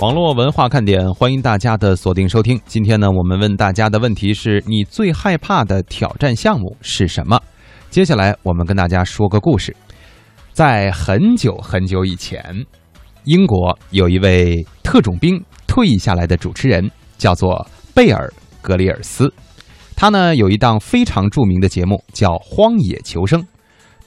网络文化看点，欢迎大家的锁定收听。今天呢，我们问大家的问题是你最害怕的挑战项目是什么？接下来我们跟大家说个故事。在很久很久以前，英国有一位特种兵退役下来的主持人，叫做贝尔格里尔斯。他呢有一档非常著名的节目，叫《荒野求生》。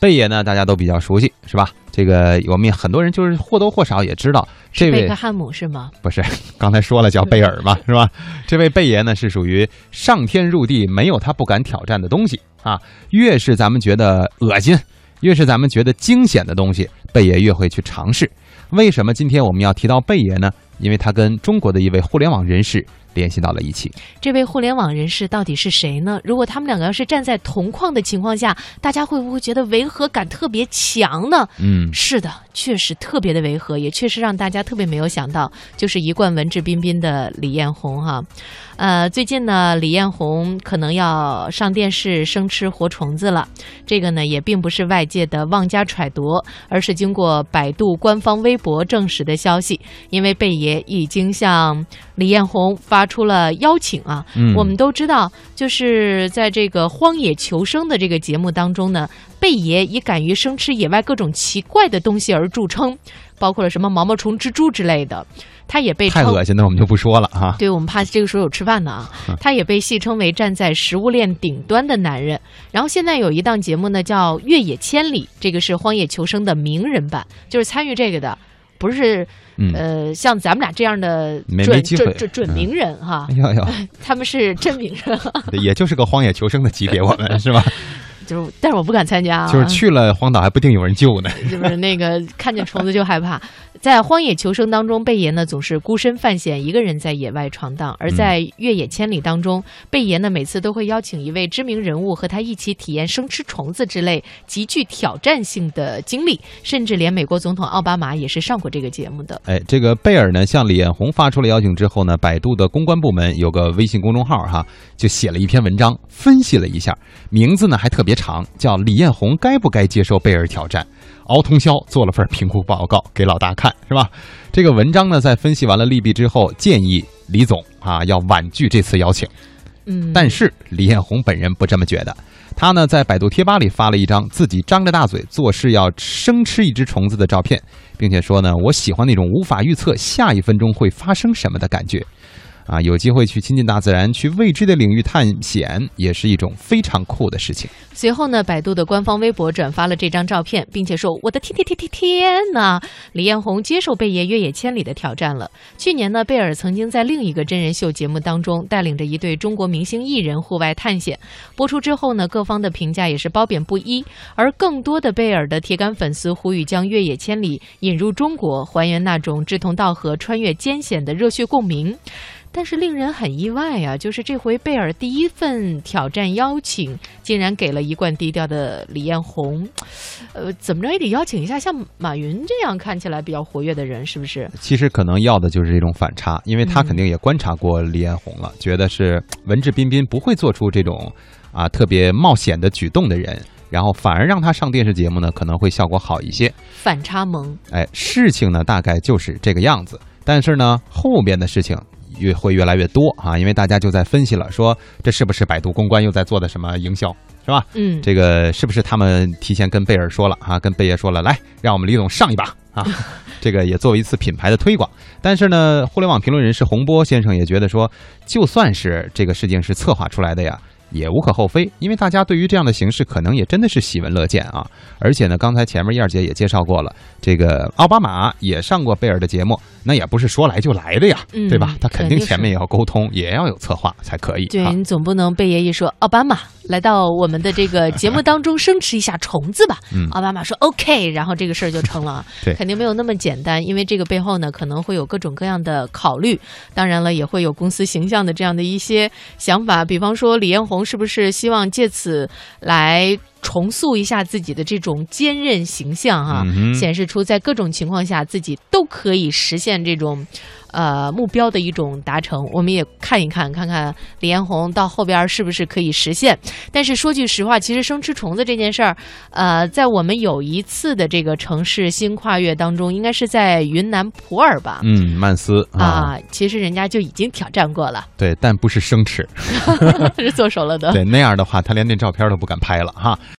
贝爷呢，大家都比较熟悉，是吧？这个我们也很多人就是或多或少也知道，这位贝克汉姆是吗？不是，刚才说了叫贝尔嘛，是吧？这位贝爷呢是属于上天入地没有他不敢挑战的东西啊。越是咱们觉得恶心，越是咱们觉得惊险的东西，贝爷越会去尝试。为什么今天我们要提到贝爷呢？因为他跟中国的一位互联网人士联系到了一起。这位互联网人士到底是谁呢？如果他们两个要是站在同框的情况下，大家会不会觉得违和感特别强呢？嗯，是的，确实特别的违和，也确实让大家特别没有想到，就是一贯文质彬彬的李彦宏哈。呃，最近呢，李彦宏可能要上电视生吃活虫子了。这个呢，也并不是外界的妄加揣度，而是经过百度官方微博证实的消息。因为贝爷已经向李彦宏发出了邀请啊。嗯我们都知道，就是在这个《荒野求生》的这个节目当中呢，贝爷以敢于生吃野外各种奇怪的东西而著称，包括了什么毛毛虫、蜘蛛之类的。他也被太恶心的我们就不说了哈。对我们怕这个时候有吃饭的啊，他也被戏称为站在食物链顶端的男人。然后现在有一档节目呢，叫《越野千里》，这个是《荒野求生》的名人版，就是参与这个的，不是嗯，呃像咱们俩这样的准准准准名人哈。他们是真名人，也就是个荒野求生的级别，我们是吧？就是但是我不敢参加啊，就是去了荒岛还不定有人救呢。是不是那个看见虫子就害怕？在荒野求生当中，贝爷呢总是孤身犯险，一个人在野外闯荡；而在越野千里当中，贝爷呢每次都会邀请一位知名人物和他一起体验生吃虫子之类极具挑战性的经历，甚至连美国总统奥巴马也是上过这个节目的。哎，这个贝尔呢向李彦宏发出了邀请之后呢，百度的公关部门有个微信公众号哈，就写了一篇文章，分析了一下，名字呢还特别长，叫《李彦宏该不该接受贝尔挑战》。熬通宵做了份评估报告给老大看，是吧？这个文章呢，在分析完了利弊之后，建议李总啊要婉拒这次邀请。嗯，但是李彦宏本人不这么觉得，他呢在百度贴吧里发了一张自己张着大嘴做事要生吃一只虫子的照片，并且说呢，我喜欢那种无法预测下一分钟会发生什么的感觉。啊，有机会去亲近大自然，去未知的领域探险，也是一种非常酷的事情。随后呢，百度的官方微博转发了这张照片，并且说：“我的天天天天天呐！李彦宏接受贝爷越野千里的挑战了。去年呢，贝尔曾经在另一个真人秀节目当中带领着一对中国明星艺人户外探险。播出之后呢，各方的评价也是褒贬不一。而更多的贝尔的铁杆粉丝呼吁将越野千里引入中国，还原那种志同道合、穿越艰险的热血共鸣。”但是令人很意外啊，就是这回贝尔第一份挑战邀请，竟然给了一贯低调的李彦宏，呃，怎么着也得邀请一下像马云这样看起来比较活跃的人，是不是？其实可能要的就是这种反差，因为他嗯肯定也观察过李彦宏了，觉得是文质彬彬，不会做出这种啊特别冒险的举动的人，然后反而让他上电视节目呢，可能会效果好一些。反差萌，哎，事情呢大概就是这个样子，但是呢后边的事情越会越来越多啊，因为大家就在分析了，说这是不是百度公关又在做的什么营销，是吧？嗯，这个是不是他们提前跟贝尔说了啊？跟贝爷说了，来让我们李总上一把啊！这个也作为一次品牌的推广。但是呢，互联网评论人士洪波先生也觉得说，就算是这个事情是策划出来的呀。也无可厚非，因为大家对于这样的形式可能也真的是喜闻乐见啊。而且呢，刚才前面燕儿姐也介绍过了，这个奥巴马也上过贝尔的节目，那也不是说来就来的呀，嗯 对吧？他肯定前面也要沟通，也要有策划才可以。啊对你总不能贝爷一说奥巴马来到我们的这个节目当中生吃一下虫子吧？嗯奥巴马说 OK，然后这个事儿就成了。对肯定没有那么简单，因为这个背后呢可能会有各种各样的考虑，当然了也会有公司形象的这样的一些想法，比方说李彦宏是不是希望借此来重塑一下自己的这种坚韧形象哈、嗯显示出在各种情况下自己都可以实现这种。呃，目标的一种达成，我们也看一看，看看李彦宏到后边是不是可以实现。但是说句实话，其实生吃虫子这件事儿，呃，在我们有一次的这个城市新跨越当中，应该是在云南普洱吧？嗯，曼斯啊，啊，其实人家就已经挑战过了，对，但不是生吃，是做熟了的。对，那样的话他连那照片都不敢拍了哈。